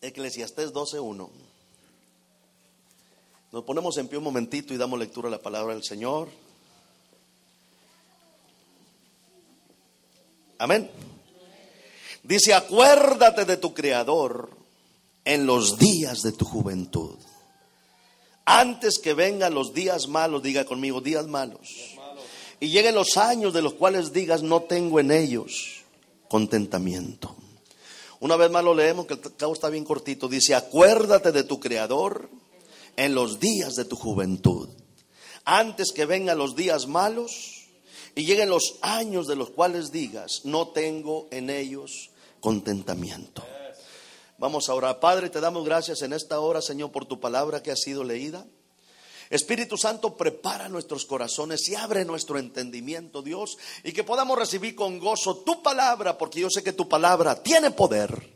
Eclesiastés 12.1. Nos ponemos en pie un momentito y damos lectura a la palabra del Señor. Amén. Dice, acuérdate de tu Creador en los días de tu juventud. Antes que vengan los días malos, diga conmigo, días malos. Y lleguen los años de los cuales digas, no tengo en ellos contentamiento. Una vez más lo leemos, que el cabo está bien cortito. Dice, acuérdate de tu Creador en los días de tu juventud. Antes que vengan los días malos y lleguen los años de los cuales digas, no tengo en ellos contentamiento. Vamos a orar. Padre, te damos gracias en esta hora, Señor, por tu palabra que ha sido leída. Espíritu Santo, prepara nuestros corazones y abre nuestro entendimiento, Dios, y que podamos recibir con gozo tu palabra, porque yo sé que tu palabra tiene poder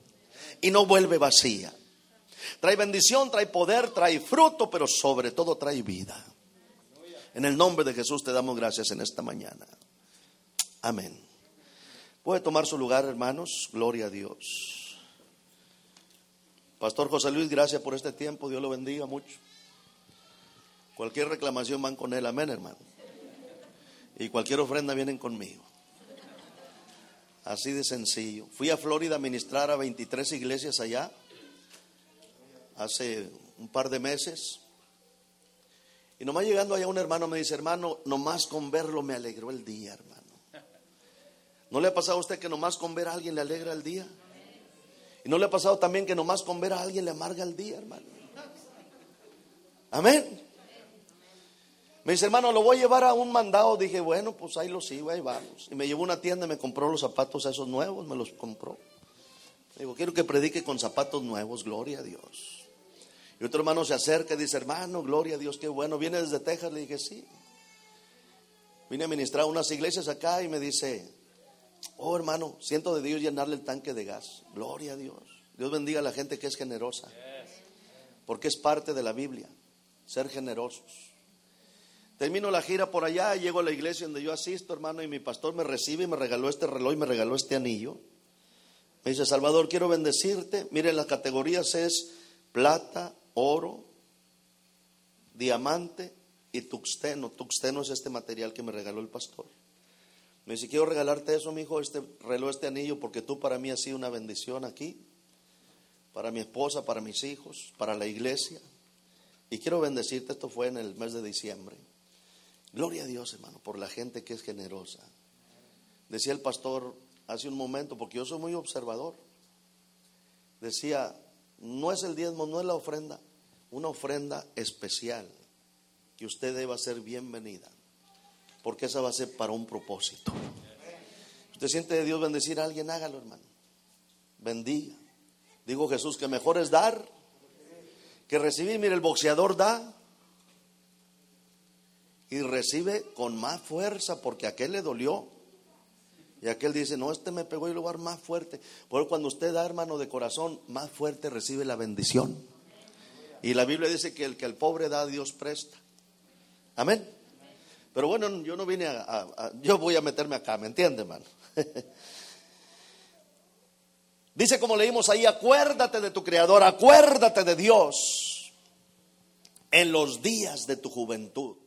y no vuelve vacía. Trae bendición, trae poder, trae fruto, pero sobre todo trae vida. En el nombre de Jesús te damos gracias en esta mañana. Amén. Puede tomar su lugar, hermanos. Gloria a Dios. Pastor José Luis, gracias por este tiempo. Dios lo bendiga mucho. Cualquier reclamación van con él, amén, hermano. Y cualquier ofrenda vienen conmigo. Así de sencillo. Fui a Florida a ministrar a 23 iglesias allá hace un par de meses. Y nomás llegando allá un hermano me dice, hermano, nomás con verlo me alegró el día, hermano. ¿No le ha pasado a usted que nomás con ver a alguien le alegra el día? ¿Y no le ha pasado también que nomás con ver a alguien le amarga el día, hermano? Amén. Me dice, hermano, lo voy a llevar a un mandado. Dije, bueno, pues ahí lo sigo, ahí vamos. Y me llevó a una tienda y me compró los zapatos esos nuevos, me los compró. Digo, quiero que predique con zapatos nuevos, gloria a Dios. Y otro hermano se acerca y dice, hermano, gloria a Dios, qué bueno. ¿Viene desde Texas? Le dije, sí. Vine a ministrar unas iglesias acá y me dice, oh hermano, siento de Dios llenarle el tanque de gas. Gloria a Dios. Dios bendiga a la gente que es generosa. Porque es parte de la Biblia, ser generosos. Termino la gira por allá, llego a la iglesia donde yo asisto, hermano, y mi pastor me recibe y me regaló este reloj y me regaló este anillo. Me dice, Salvador, quiero bendecirte. Miren, las categorías es plata, oro, diamante y tuxteno. Tuxteno es este material que me regaló el pastor. Me dice, quiero regalarte eso, mi hijo, este reloj, este anillo, porque tú para mí has sido una bendición aquí, para mi esposa, para mis hijos, para la iglesia. Y quiero bendecirte, esto fue en el mes de diciembre. Gloria a Dios, hermano, por la gente que es generosa. Decía el pastor hace un momento, porque yo soy muy observador. Decía, no es el diezmo, no es la ofrenda, una ofrenda especial que usted deba ser bienvenida, porque esa va a ser para un propósito. Usted siente de Dios bendecir a alguien, hágalo, hermano. Bendiga. Digo Jesús que mejor es dar que recibir. Mire, el boxeador da, y recibe con más fuerza porque aquel le dolió. Y aquel dice, no, este me pegó y lo a más fuerte. Porque cuando usted da, hermano, de corazón, más fuerte recibe la bendición. Y la Biblia dice que el que al pobre da, Dios presta. Amén. Pero bueno, yo no vine a, yo voy a meterme acá, ¿me entiende, hermano? dice como leímos ahí, acuérdate de tu Creador, acuérdate de Dios en los días de tu juventud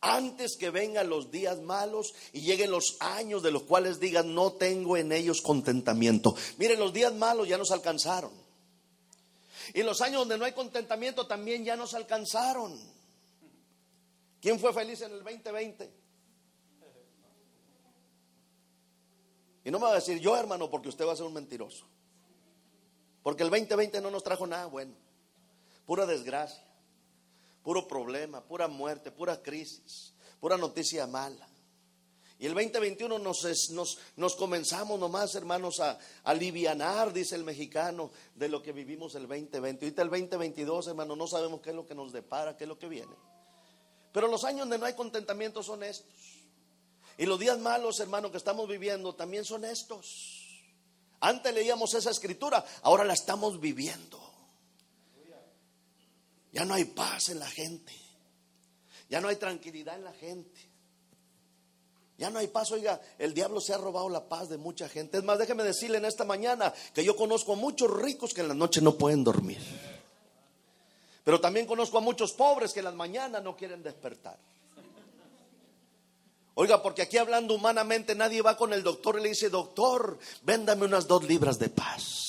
antes que vengan los días malos y lleguen los años de los cuales digan, no tengo en ellos contentamiento. Miren, los días malos ya nos alcanzaron. Y los años donde no hay contentamiento también ya nos alcanzaron. ¿Quién fue feliz en el 2020? Y no me va a decir yo, hermano, porque usted va a ser un mentiroso. Porque el 2020 no nos trajo nada bueno. Pura desgracia puro problema, pura muerte, pura crisis, pura noticia mala. Y el 2021 nos, nos, comenzamos nomás, hermanos, a, alivianar, dice el mexicano, de lo que vivimos el 2020. Ahorita el 2022, hermano, no sabemos qué es lo que nos depara, qué es lo que viene. Pero los años donde no hay contentamiento son estos. Y los días malos, hermano, que estamos viviendo también son estos. Antes leíamos esa escritura, ahora la estamos viviendo. Ya no hay paz en la gente. Ya no hay tranquilidad en la gente. Ya no hay paz, oiga, el diablo se ha robado la paz de mucha gente. Es más, déjeme decirle en esta mañana que yo conozco a muchos ricos que en la noche no pueden dormir. Pero también conozco a muchos pobres que en las mañanas no quieren despertar. Oiga, porque aquí hablando humanamente nadie va con el doctor y le dice, doctor, véndame unas dos libras de paz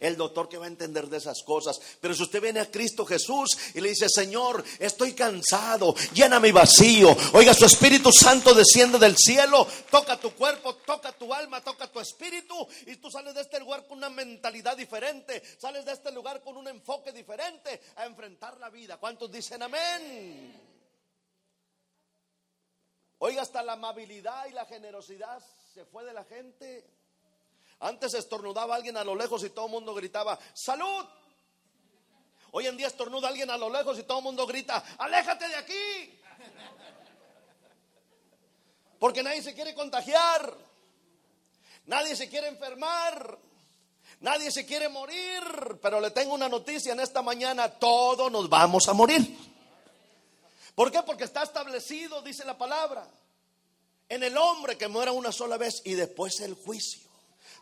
el doctor que va a entender de esas cosas. Pero si usted viene a Cristo Jesús y le dice, Señor, estoy cansado, llena mi vacío. Oiga, su Espíritu Santo desciende del cielo, toca tu cuerpo, toca tu alma, toca tu espíritu. Y tú sales de este lugar con una mentalidad diferente, sales de este lugar con un enfoque diferente a enfrentar la vida. ¿Cuántos dicen amén? Oiga, hasta la amabilidad y la generosidad se fue de la gente. Antes estornudaba alguien a lo lejos y todo el mundo gritaba, salud. Hoy en día estornuda alguien a lo lejos y todo el mundo grita, aléjate de aquí. Porque nadie se quiere contagiar. Nadie se quiere enfermar. Nadie se quiere morir. Pero le tengo una noticia en esta mañana. Todos nos vamos a morir. ¿Por qué? Porque está establecido, dice la palabra, en el hombre que muera una sola vez y después el juicio.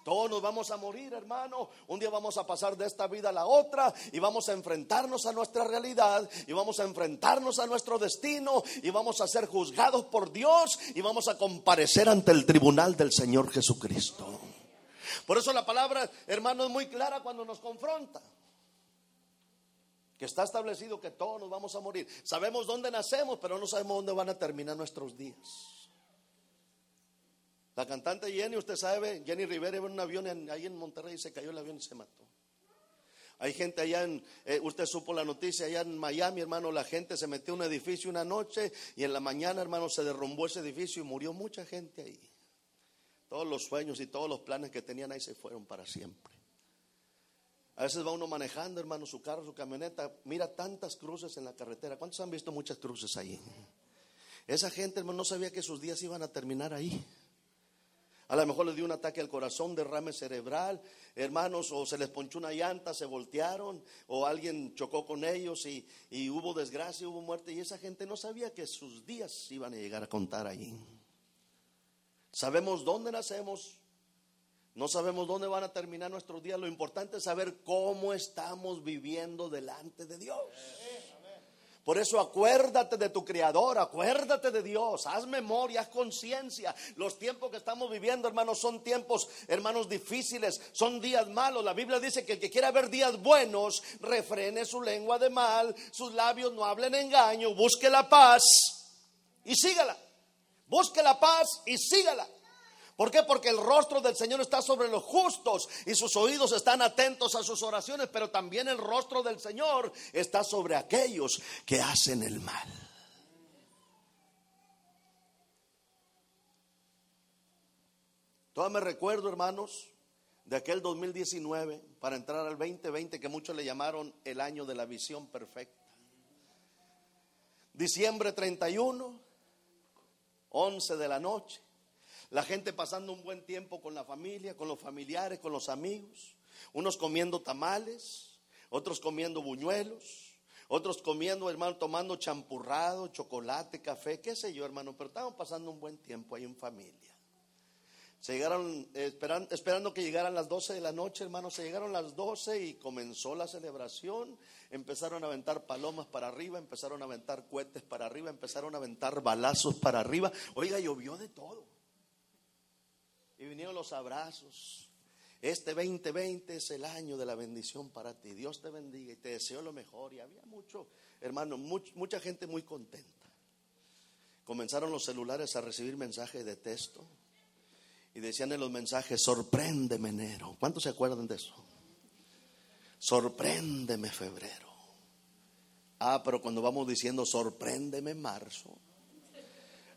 Todos nos vamos a morir, hermano. Un día vamos a pasar de esta vida a la otra y vamos a enfrentarnos a nuestra realidad y vamos a enfrentarnos a nuestro destino y vamos a ser juzgados por Dios y vamos a comparecer ante el tribunal del Señor Jesucristo. Por eso la palabra, hermano, es muy clara cuando nos confronta. Que está establecido que todos nos vamos a morir. Sabemos dónde nacemos, pero no sabemos dónde van a terminar nuestros días. La cantante Jenny, usted sabe, Jenny Rivera iba en un avión ahí en Monterrey y se cayó el avión y se mató. Hay gente allá en, eh, usted supo la noticia, allá en Miami, hermano, la gente se metió en un edificio una noche y en la mañana, hermano, se derrumbó ese edificio y murió mucha gente ahí. Todos los sueños y todos los planes que tenían ahí se fueron para siempre. A veces va uno manejando, hermano, su carro, su camioneta, mira tantas cruces en la carretera. ¿Cuántos han visto muchas cruces ahí? Esa gente, hermano, no sabía que sus días iban a terminar ahí. A lo mejor les dio un ataque al corazón, derrame cerebral, hermanos, o se les ponchó una llanta, se voltearon, o alguien chocó con ellos y, hubo desgracia, hubo muerte, y esa gente no sabía que sus días iban a llegar a contar allí. Sabemos dónde nacemos, no sabemos dónde van a terminar nuestros días, lo importante es saber cómo estamos viviendo delante de Dios. Por eso acuérdate de tu Creador, acuérdate de Dios, haz memoria, haz conciencia. Los tiempos que estamos viviendo, hermanos, son tiempos, hermanos, difíciles, son días malos. La Biblia dice que el que quiera ver días buenos, refrene su lengua de mal, sus labios no hablen engaño, busque la paz y sígala. Busque la paz y sígala. ¿Por qué? Porque el rostro del Señor está sobre los justos y sus oídos están atentos a sus oraciones, pero también el rostro del Señor está sobre aquellos que hacen el mal. Todavía me recuerdo, hermanos, de aquel 2019 para entrar al 2020 que muchos le llamaron el año de la visión perfecta. Diciembre 31, 11 de la noche. La gente pasando un buen tiempo con la familia, con los familiares, con los amigos. Unos comiendo tamales, otros comiendo buñuelos, otros comiendo, hermano, tomando champurrado, chocolate, café, qué sé yo, hermano. Pero estaban pasando un buen tiempo ahí en familia. Se llegaron, esperando, esperando que llegaran las 12 de la noche, hermano. Se llegaron las 12 y comenzó la celebración. Empezaron a aventar palomas para arriba, empezaron a aventar cohetes para arriba, empezaron a aventar balazos para arriba. Oiga, llovió de todo y vinieron los abrazos. Este 2020 es el año de la bendición para ti. Dios te bendiga y te deseo lo mejor. Y había mucho, hermano, mucha gente muy contenta. Comenzaron los celulares a recibir mensajes de texto y decían en los mensajes, sorpréndeme enero. ¿Cuántos se acuerdan de eso? Sorpréndeme febrero. Ah, pero cuando vamos diciendo sorpréndeme marzo,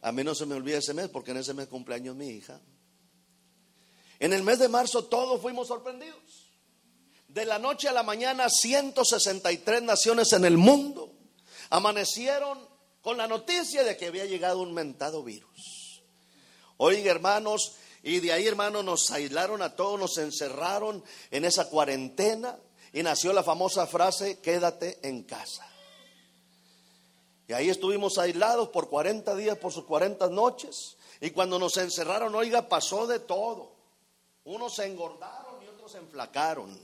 a mí no se me olvida ese mes porque en ese mes cumpleaños mi hija. En el mes de marzo todos fuimos sorprendidos. De la noche a la mañana 163 naciones en el mundo amanecieron con la noticia de que había llegado un mentado virus. Oiga hermanos, y de ahí hermanos nos aislaron a todos, nos encerraron en esa cuarentena y nació la famosa frase, quédate en casa. Y ahí estuvimos aislados por 40 días, por sus 40 noches. Y cuando nos encerraron, oiga, pasó de todo. Unos se engordaron y otros se enflacaron.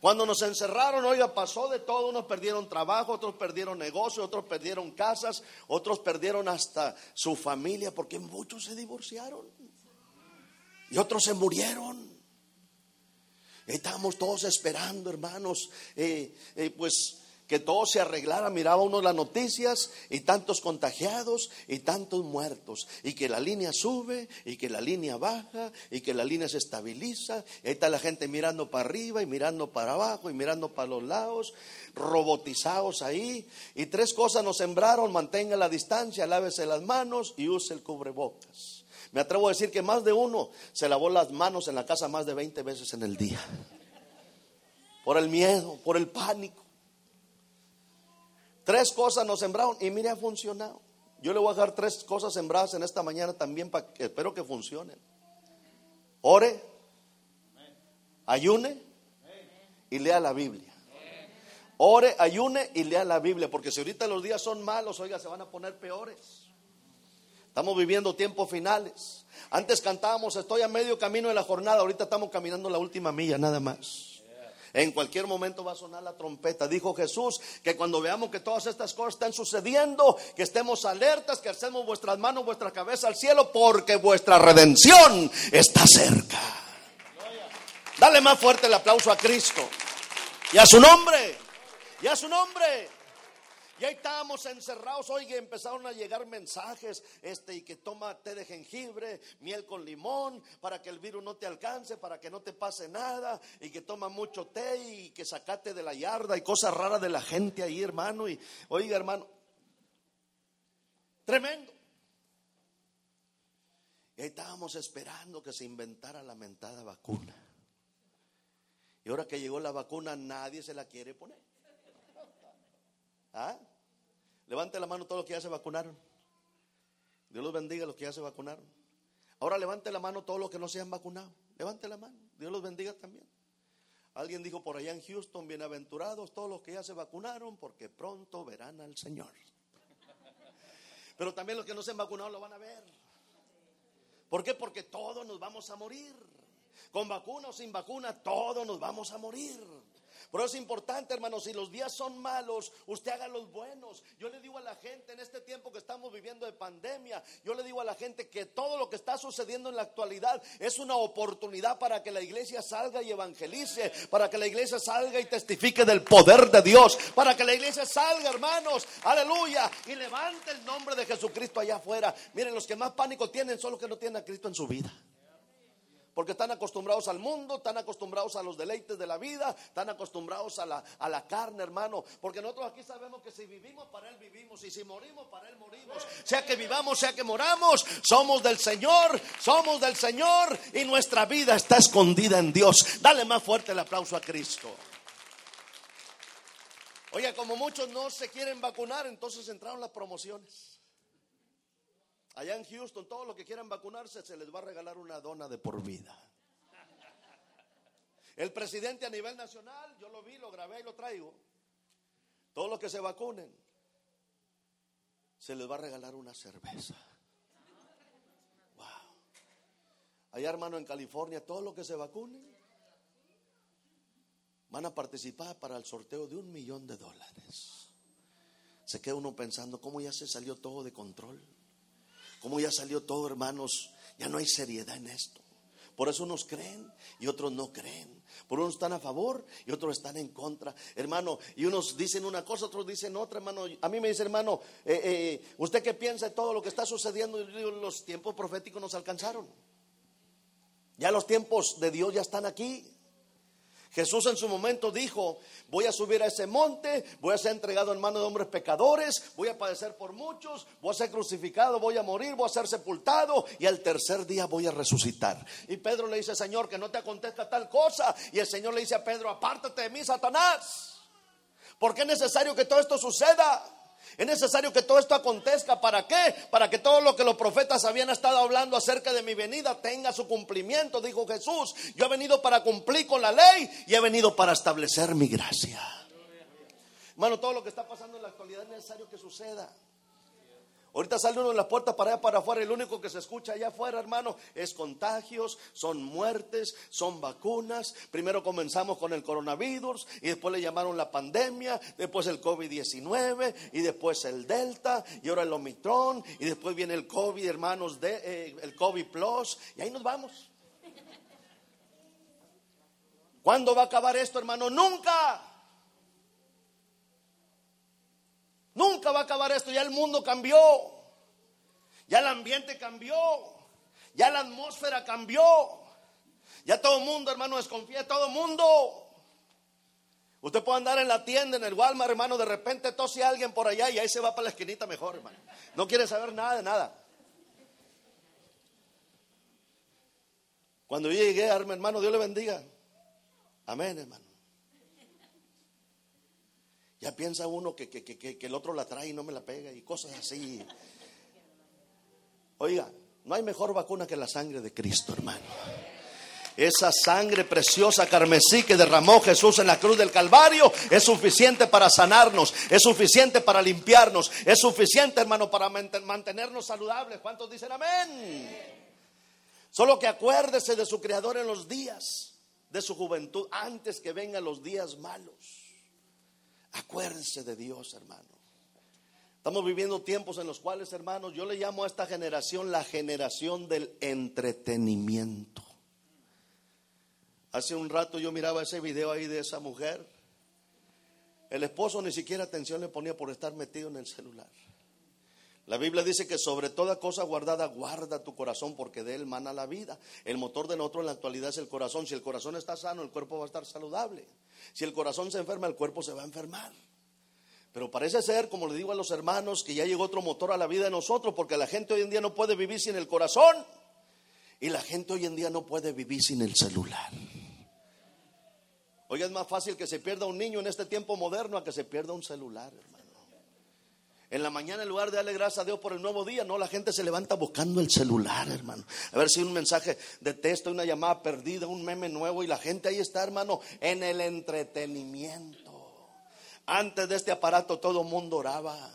Cuando nos encerraron, oiga, pasó de todo. Unos perdieron trabajo, otros perdieron negocio, otros perdieron casas, otros perdieron hasta su familia, porque muchos se divorciaron. Y otros se murieron. Y estábamos todos esperando, hermanos, eh, eh, pues que todo se arreglara, miraba uno las noticias y tantos contagiados y tantos muertos, y que la línea sube y que la línea baja y que la línea se estabiliza, y ahí está la gente mirando para arriba y mirando para abajo y mirando para los lados, robotizados ahí, y tres cosas nos sembraron, mantenga la distancia, lávese las manos y use el cubrebocas. Me atrevo a decir que más de uno se lavó las manos en la casa más de 20 veces en el día. Por el miedo, por el pánico. Tres cosas nos sembraron y mire, ha funcionado. Yo le voy a dejar tres cosas sembradas en esta mañana también para que espero que funcionen. Ore, ayune y lea la Biblia. Ore, ayune y lea la Biblia, porque si ahorita los días son malos, oiga, se van a poner peores. Estamos viviendo tiempos finales. Antes cantábamos, estoy a medio camino de la jornada, ahorita estamos caminando la última milla, nada más. En cualquier momento va a sonar la trompeta. Dijo Jesús que cuando veamos que todas estas cosas están sucediendo, que estemos alertas, que hacemos vuestras manos, vuestra cabeza al cielo, porque vuestra redención está cerca. Dale más fuerte el aplauso a Cristo. Y a su nombre. Y a su nombre. Y ahí estábamos encerrados, oye, empezaron a llegar mensajes, este, y que toma té de jengibre, miel con limón, para que el virus no te alcance, para que no te pase nada, y que toma mucho té y que sacate de la yarda, y cosas raras de la gente ahí, hermano, y oiga, hermano, tremendo. Y ahí estábamos esperando que se inventara la mentada vacuna. Y ahora que llegó la vacuna, nadie se la quiere poner. ¿Ah? Levante la mano todos los que ya se vacunaron. Dios los bendiga a los que ya se vacunaron. Ahora levante la mano todos los que no se han vacunado. Levante la mano. Dios los bendiga también. Alguien dijo por allá en Houston, bienaventurados todos los que ya se vacunaron porque pronto verán al Señor. Pero también los que no se han vacunado lo van a ver. ¿Por qué? Porque todos nos vamos a morir. Con vacuna o sin vacuna, todos nos vamos a morir. Pero es importante, hermanos, si los días son malos, usted haga los buenos. Yo le digo a la gente en este tiempo que estamos viviendo de pandemia, yo le digo a la gente que todo lo que está sucediendo en la actualidad es una oportunidad para que la iglesia salga y evangelice, para que la iglesia salga y testifique del poder de Dios, para que la iglesia salga, hermanos, aleluya, y levante el nombre de Jesucristo allá afuera. Miren, los que más pánico tienen son los que no tienen a Cristo en su vida. Porque están acostumbrados al mundo, están acostumbrados a los deleites de la vida, están acostumbrados a la, a la carne, hermano. Porque nosotros aquí sabemos que si vivimos, para Él vivimos. Y si morimos, para Él morimos. Sea que vivamos, sea que moramos, somos del Señor, somos del Señor. Y nuestra vida está escondida en Dios. Dale más fuerte el aplauso a Cristo. Oye, como muchos no se quieren vacunar, entonces entraron las promociones. Allá en Houston, todos los que quieran vacunarse se les va a regalar una dona de por vida. El presidente a nivel nacional, yo lo vi, lo grabé y lo traigo. Todos los que se vacunen, se les va a regalar una cerveza. Wow. Allá, hermano, en California, todos los que se vacunen van a participar para el sorteo de un millón de dólares. Se queda uno pensando, ¿cómo ya se salió todo de control? Como ya salió todo, hermanos, ya no hay seriedad en esto. Por eso unos creen y otros no creen. Por unos están a favor y otros están en contra. Hermano, y unos dicen una cosa, otros dicen otra, hermano. A mí me dice, hermano, eh, eh, ¿usted qué piensa de todo lo que está sucediendo? Los tiempos proféticos nos alcanzaron. Ya los tiempos de Dios ya están aquí. Jesús en su momento dijo, voy a subir a ese monte, voy a ser entregado en manos de hombres pecadores, voy a padecer por muchos, voy a ser crucificado, voy a morir, voy a ser sepultado y al tercer día voy a resucitar. Y Pedro le dice, Señor, que no te acontezca tal cosa. Y el Señor le dice a Pedro, apártate de mí, Satanás. Porque es necesario que todo esto suceda. Es necesario que todo esto acontezca. ¿Para qué? Para que todo lo que los profetas habían estado hablando acerca de mi venida tenga su cumplimiento, dijo Jesús. Yo he venido para cumplir con la ley y he venido para establecer mi gracia. Hermano, todo lo que está pasando en la actualidad es necesario que suceda. Ahorita sale uno en la puerta para allá para afuera y lo único que se escucha allá afuera, hermano, es contagios, son muertes, son vacunas. Primero comenzamos con el coronavirus y después le llamaron la pandemia, después el COVID-19 y después el Delta y ahora el Omicron y después viene el COVID, hermanos, de, eh, el COVID Plus y ahí nos vamos. ¿Cuándo va a acabar esto, hermano? Nunca. Nunca va a acabar esto, ya el mundo cambió, ya el ambiente cambió, ya la atmósfera cambió, ya todo el mundo, hermano, desconfía, todo el mundo. Usted puede andar en la tienda, en el Walmart, hermano, de repente tose alguien por allá y ahí se va para la esquinita mejor, hermano. No quiere saber nada de nada. Cuando yo llegué, hermano, Dios le bendiga. Amén, hermano. Ya piensa uno que, que, el otro la trae y no me la pega y cosas así. Oiga, no hay mejor vacuna que la sangre de Cristo, hermano. Esa sangre preciosa carmesí que derramó Jesús en la cruz del Calvario es suficiente para sanarnos, es suficiente para limpiarnos, es suficiente, hermano, para mantenernos saludables. ¿Cuántos dicen amén? Solo que acuérdese de su Creador en los días de su juventud, antes que vengan los días malos. Acuérdense de Dios, hermano. Estamos viviendo tiempos en los cuales, hermanos, yo le llamo a esta generación la generación del entretenimiento. Hace un rato yo miraba ese video ahí de esa mujer. El esposo ni siquiera atención le ponía por estar metido en el celular. La Biblia dice que sobre toda cosa guardada guarda tu corazón porque de él mana la vida. El motor de nosotros en la actualidad es el corazón. Si el corazón está sano, el cuerpo va a estar saludable. Si el corazón se enferma, el cuerpo se va a enfermar. Pero parece ser, como le digo a los hermanos, que ya llegó otro motor a la vida de nosotros porque la gente hoy en día no puede vivir sin el corazón y la gente hoy en día no puede vivir sin el celular. Hoy es más fácil que se pierda un niño en este tiempo moderno a que se pierda un celular, hermano. En la mañana, en lugar de darle gracias a Dios por el nuevo día, no, la gente se levanta buscando el celular, hermano. A ver si un mensaje de texto, una llamada perdida, un meme nuevo, y la gente ahí está, hermano, en el entretenimiento. Antes de este aparato, todo mundo oraba,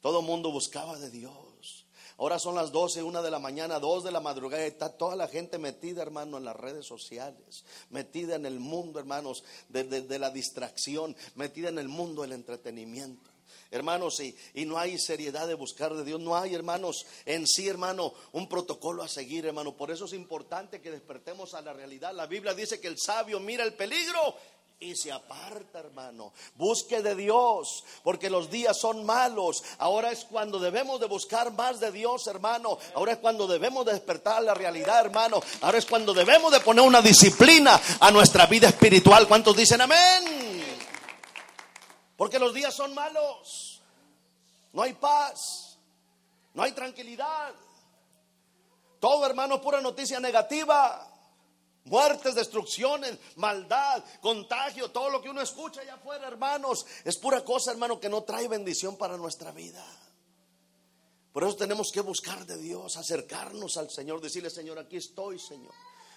todo mundo buscaba de Dios. Ahora son las 12, una de la mañana, dos de la madrugada, y está toda la gente metida, hermano, en las redes sociales, metida en el mundo, hermanos, de la distracción, metida en el mundo del entretenimiento. Hermanos, y, y, no hay seriedad de buscar de Dios, no hay, hermanos, en sí, hermano, un protocolo a seguir, hermano. Por eso es importante que despertemos a la realidad. La Biblia dice que el sabio mira el peligro y se aparta, hermano. Busque de Dios, porque los días son malos. Ahora es cuando debemos de buscar más de Dios, hermano. Ahora es cuando debemos de despertar la realidad, hermano. Ahora es cuando debemos de poner una disciplina a nuestra vida espiritual. ¿Cuántos dicen amén? Porque los días son malos. No hay paz. No hay tranquilidad. Todo, hermano, pura noticia negativa. Muertes, destrucciones, maldad, contagio, todo lo que uno escucha allá afuera, hermanos, es pura cosa, hermano, que no trae bendición para nuestra vida. Por eso tenemos que buscar de Dios, acercarnos al Señor, decirle, Señor, aquí estoy, Señor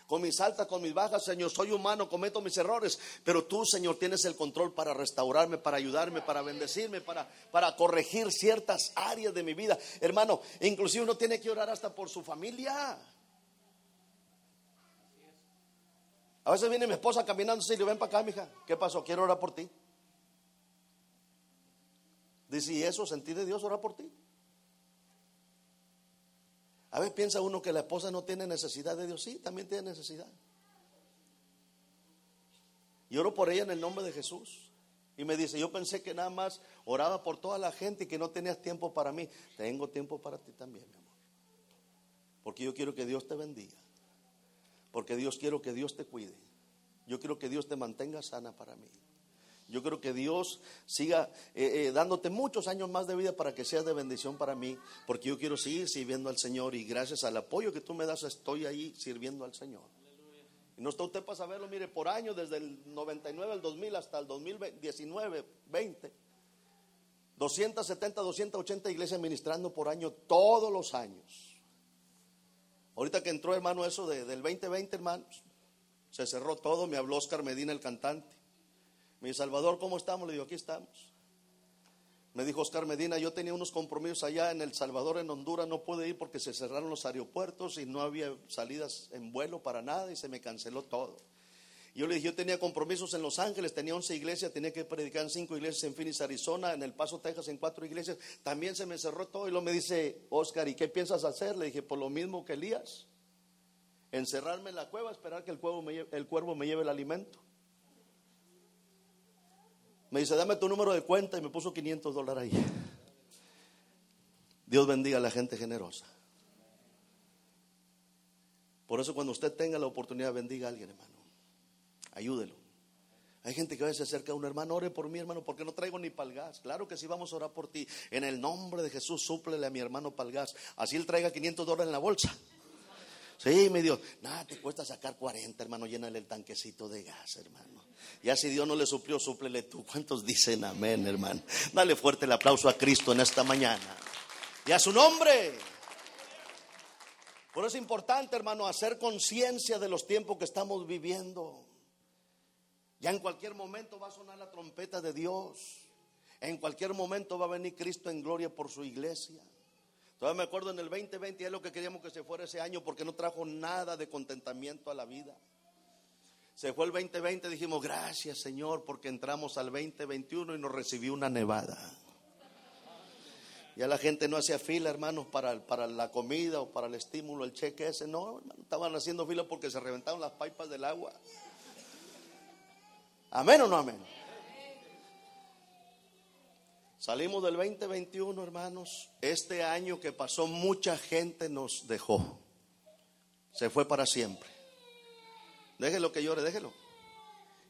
con mis altas, con mis bajas, Señor, soy humano, cometo mis errores, pero tú, Señor, tienes el control para restaurarme, para ayudarme, para bendecirme, para, para corregir ciertas áreas de mi vida. Hermano, inclusive uno tiene que orar hasta por su familia. A veces viene mi esposa caminando y le ven para acá, mija, ¿qué pasó? Quiero orar por ti. Dice, ¿y eso sentí de Dios orar por ti? A veces piensa uno que la esposa no tiene necesidad de Dios. Sí, también tiene necesidad. Y oro por ella en el nombre de Jesús. Y me dice, yo pensé que nada más oraba por toda la gente y que no tenías tiempo para mí. Tengo tiempo para ti también, mi amor. Porque yo quiero que Dios te bendiga. Porque Dios quiero que Dios te cuide. Yo quiero que Dios te mantenga sana para mí. Yo creo que Dios siga eh, eh, dándote muchos años más de vida para que seas de bendición para mí, porque yo quiero seguir sirviendo al Señor y gracias al apoyo que tú me das estoy ahí sirviendo al Señor. Y no está usted para saberlo, mire, por año, desde el 99 al 2000 hasta el 2019, 20, 270, 280 iglesias ministrando por año todos los años. Ahorita que entró, hermano, eso del 2020, hermanos, se cerró todo, me habló Oscar Medina, el cantante. Mi Salvador, ¿cómo estamos? Le digo, aquí estamos. Me dijo Oscar Medina, yo tenía unos compromisos allá en El Salvador, en Honduras, no pude ir porque se cerraron los aeropuertos y no había salidas en vuelo para nada y se me canceló todo. Yo le dije, yo tenía compromisos en Los Ángeles, tenía 11 iglesias, tenía que predicar en 5 iglesias en Phoenix, Arizona, en El Paso, Texas, en 4 iglesias. También se me cerró todo y luego me dice, Oscar, ¿y qué piensas hacer? Le dije, por lo mismo que Elías, encerrarme en la cueva, esperar que el me el, cuervo me lleve el alimento. Me dice, dame tu número de cuenta y me puso 500 dólares ahí. Dios bendiga a la gente generosa. Por eso cuando usted tenga la oportunidad, bendiga a alguien, hermano. Ayúdelo. Hay gente que a veces acerca a un hermano, ore por mí, hermano, porque no traigo ni palgas. Claro que sí, vamos a orar por ti. En el nombre de Jesús, súplele a mi hermano palgas. Así él traiga 500 dólares en la bolsa. Sí, me dio. Nada, te cuesta sacar 40, hermano, llénale el tanquecito de gas, hermano. Ya si Dios no le suplió, súplele tú. ¿Cuántos dicen amén, hermano? Dale fuerte el aplauso a Cristo en esta mañana. Y a su nombre. Por eso es importante, hermano, hacer conciencia de los tiempos que estamos viviendo. Ya en cualquier momento va a sonar la trompeta de Dios. En cualquier momento va a venir Cristo en gloria por su iglesia. Todavía me acuerdo en el 2020 es lo que queríamos que se fuera ese año porque no trajo nada de contentamiento a la vida. Se fue el 2020, dijimos, gracias Señor, porque entramos al 2021 y nos recibió una nevada. Ya la gente no hacía fila, hermanos, para, para la comida o para el estímulo, el cheque ese. No, estaban haciendo fila porque se reventaron las pipas del agua. Amén o no amén. Salimos del 2021, hermanos. Este año que pasó, mucha gente nos dejó. Se fue para siempre. Déjelo que llore, déjelo.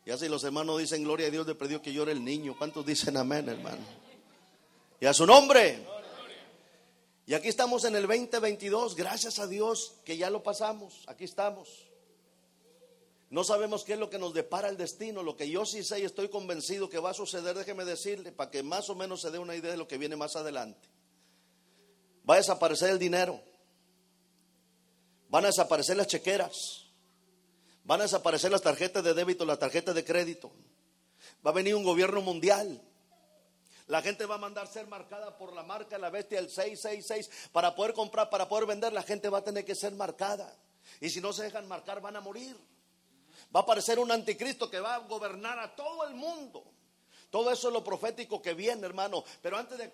Y así los hermanos dicen, gloria a Dios, le perdió que llore el niño. ¿Cuántos dicen amén, hermano? Y a su nombre. Y aquí estamos en el 2022, gracias a Dios que ya lo pasamos. Aquí estamos. No sabemos qué es lo que nos depara el destino. Lo que yo sí sé y estoy convencido que va a suceder, déjeme decirle, para que más o menos se dé una idea de lo que viene más adelante. Va a desaparecer el dinero. Van a desaparecer las chequeras. Van a desaparecer las tarjetas de débito, las tarjetas de crédito. Va a venir un gobierno mundial. La gente va a mandar ser marcada por la marca la bestia el 666 para poder comprar, para poder vender. La gente va a tener que ser marcada. Y si no se dejan marcar, van a morir. Va a aparecer un anticristo que va a gobernar a todo el mundo. Todo eso es lo profético que viene, hermano. Pero antes de,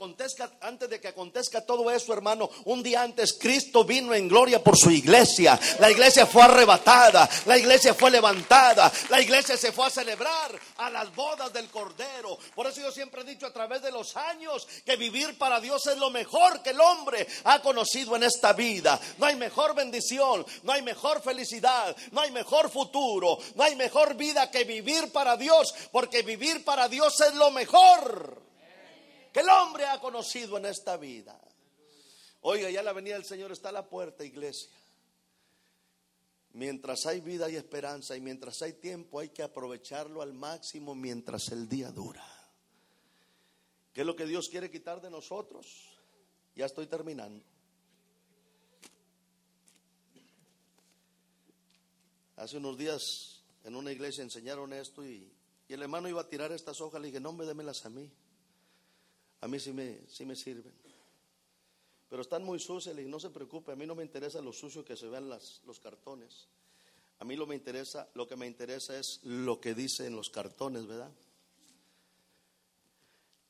antes de que acontezca todo eso, hermano, un día antes Cristo vino en gloria por su iglesia. La iglesia fue arrebatada, la iglesia fue levantada, la iglesia se fue a celebrar a las bodas del Cordero. Por eso yo siempre he dicho a través de los años que vivir para Dios es lo mejor que el hombre ha conocido en esta vida. No hay mejor bendición, no hay mejor felicidad, no hay mejor futuro, no hay mejor vida que vivir para Dios, porque vivir para Dios es es lo mejor que el hombre ha conocido en esta vida. Oiga, ya la venida del Señor está a la puerta, iglesia. Mientras hay vida y esperanza y mientras hay tiempo hay que aprovecharlo al máximo mientras el día dura. ¿Qué es lo que Dios quiere quitar de nosotros? Ya estoy terminando. Hace unos días en una iglesia enseñaron esto y y el hermano iba a tirar estas hojas, le dije, no, me démelas a mí. A mí sí me, sí me sirven. Pero están muy sucias, le dije, no se preocupe, a mí no me interesa lo sucio que se vean las, los cartones. A mí lo, me interesa, lo que me interesa es lo que dice en los cartones, ¿verdad?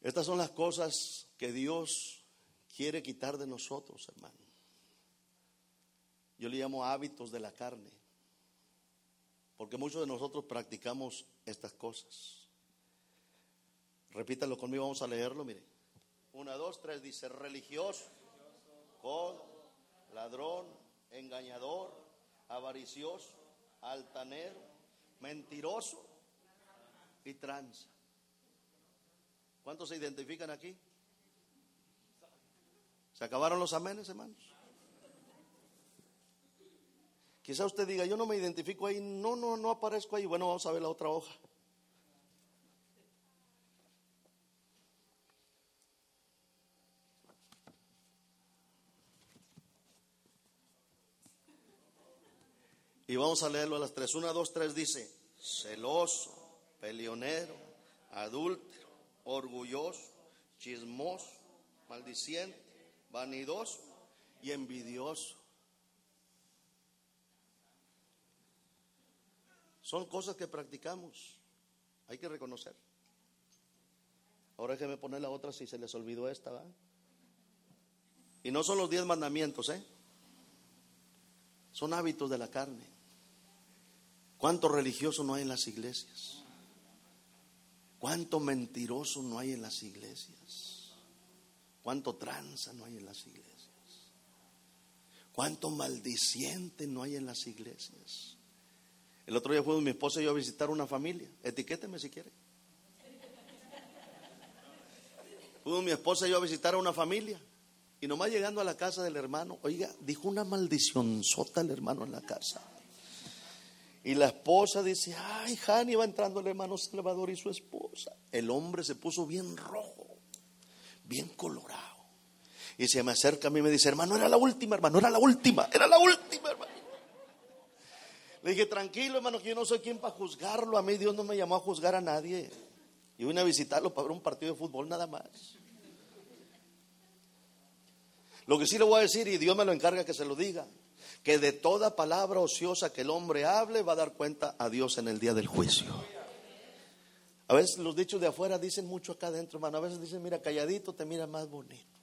Estas son las cosas que Dios quiere quitar de nosotros, hermano. Yo le llamo hábitos de la carne. Porque muchos de nosotros practicamos estas cosas. Repítalo conmigo, vamos a leerlo, mire. Una, dos, tres, dice religioso, ladrón, engañador, avaricioso, altanero, mentiroso y tranza. ¿Cuántos se identifican aquí? ¿Se acabaron los amenes, hermanos? Quizá usted diga, yo no me identifico ahí, no, no, no aparezco ahí. Bueno, vamos a ver la otra hoja. Y vamos a leerlo a las tres. Una, dos, tres dice, celoso, peleonero, adúltero, orgulloso, chismoso, maldiciente, vanidoso y envidioso. Son cosas que practicamos. Hay que reconocer. Ahora déjeme poner la otra si se les olvidó esta, ¿va? Y no son los diez mandamientos, ¿eh? Son hábitos de la carne. ¿Cuánto religioso no hay en las iglesias? ¿Cuánto mentiroso no hay en las iglesias? ¿Cuánto tranza no hay en las iglesias? ¿Cuánto maldiciente no hay en las iglesias? El otro día fue mi esposa y yo a visitar una familia. Etiquéteme si quiere. Fuimos mi esposa y yo a visitar a una familia. Y nomás llegando a la casa del hermano, oiga, dijo una maldición sota el hermano en la casa. Y la esposa dice, ay, Jani, va entrando el hermano Salvador y su esposa. El hombre se puso bien rojo, bien colorado. Y se me acerca a mí y me dice, hermano, era la última, hermano, era la última, era la última, hermano. Le dije, tranquilo, hermano, que yo no soy quien para juzgarlo. A mí Dios no me llamó a juzgar a nadie. Y vine a visitarlo para ver un partido de fútbol nada más. Lo que sí le voy a decir, y Dios me lo encarga que se lo diga, que de toda palabra ociosa que el hombre hable va a dar cuenta a Dios en el día del juicio. A veces los dichos de afuera dicen mucho acá adentro, hermano. A veces dicen, mira, calladito te mira más bonito.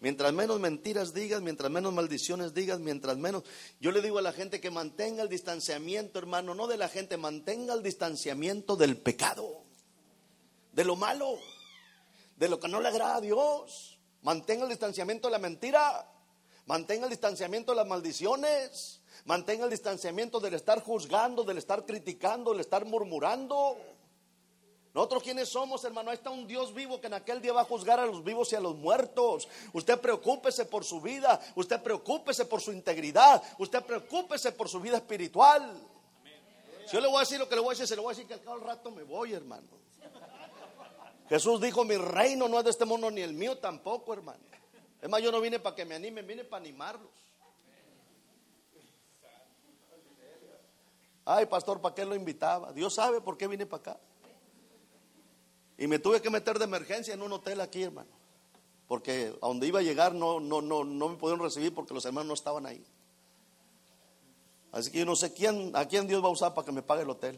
Mientras menos mentiras digas, mientras menos maldiciones digas, mientras menos... Yo le digo a la gente que mantenga el distanciamiento, hermano, no de la gente, mantenga el distanciamiento del pecado, de lo malo, de lo que no le agrada a Dios. Mantenga el distanciamiento de la mentira. Mantenga el distanciamiento de las maldiciones. Mantenga el distanciamiento del estar juzgando, del estar criticando, del estar murmurando. Nosotros quiénes somos, hermano, ahí está un Dios vivo que en aquel día va a juzgar a los vivos y a los muertos. Usted preocúpese por su vida, usted preocúpese por su integridad, usted preocúpese por su vida espiritual. Si yo le voy a decir lo que le voy a decir, se le voy a decir que al cabo del rato me voy, hermano. Jesús dijo, mi reino no es de este mundo ni el mío tampoco, hermano. Es más, yo no vine para que me animen, vine para animarlos. Ay, pastor, ¿para qué lo invitaba? Dios sabe por qué vine para acá. Y me tuve que meter de emergencia en un hotel aquí, hermano. Porque a donde iba a llegar no, no, no, no me pudieron recibir porque los hermanos no estaban ahí. Así que yo no sé quién, a quién Dios va a usar para que me pague el hotel.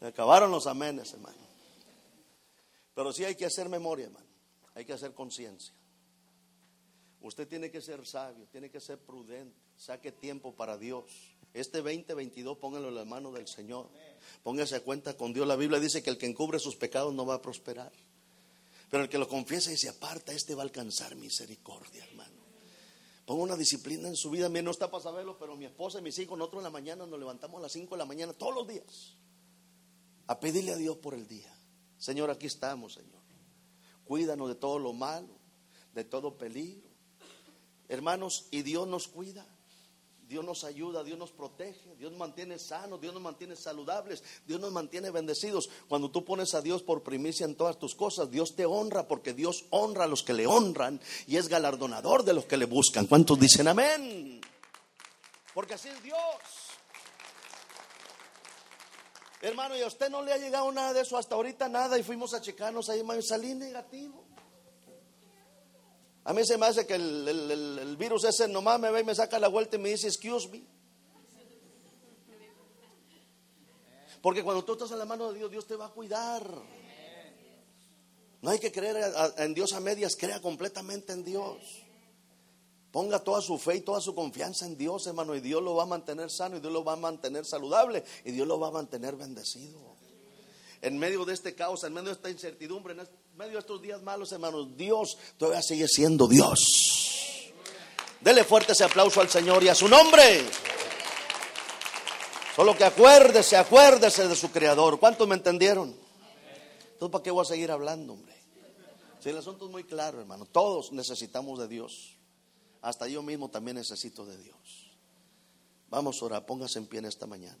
Me acabaron los amenes, hermano. Pero sí hay que hacer memoria, hermano. Hay que hacer conciencia. Usted tiene que ser sabio, tiene que ser prudente. Saque tiempo para Dios. Este 2022 póngalo en las manos del Señor. Póngase a cuenta con Dios. La Biblia dice que el que encubre sus pecados no va a prosperar. Pero el que lo confiesa y se aparta, este va a alcanzar misericordia, hermano. Ponga una disciplina en su vida. Mí no está para saberlo, pero mi esposa y mis hijos, nosotros en la mañana nos levantamos a las 5 de la mañana todos los días a pedirle a Dios por el día. Señor, aquí estamos, Señor. Cuídanos de todo lo malo, de todo peligro. Hermanos, y Dios nos cuida. Dios nos ayuda, Dios nos protege, Dios nos mantiene sanos, Dios nos mantiene saludables, Dios nos mantiene bendecidos. Cuando tú pones a Dios por primicia en todas tus cosas, Dios te honra porque Dios honra a los que le honran y es galardonador de los que le buscan. ¿Cuántos dicen amén? Porque así es Dios. Hermano, y a usted no le ha llegado nada de eso hasta ahorita, nada, y fuimos a checarnos ahí, hermano, y salí negativo. A mí se me hace que el, virus ese nomás me ve y me saca la vuelta y me dice, excuse me. Porque cuando tú estás en la mano de Dios, Dios te va a cuidar. No hay que creer en Dios a medias, crea completamente en Dios. Ponga toda su fe y toda su confianza en Dios, hermano, y Dios lo va a mantener sano, y Dios lo va a mantener saludable, y Dios lo va a mantener bendecido. En medio de este caos, en medio de esta incertidumbre, en medio de estos días malos, hermanos, Dios todavía sigue siendo Dios. Dele fuerte ese aplauso al Señor y a su nombre. Solo que acuérdese, acuérdese de su Creador. ¿Cuántos me entendieron? Entonces, ¿para qué voy a seguir hablando, hombre? Si el asunto es muy claro, hermano. Todos necesitamos de Dios. Hasta yo mismo también necesito de Dios. Vamos a orar, póngase en pie en esta mañana.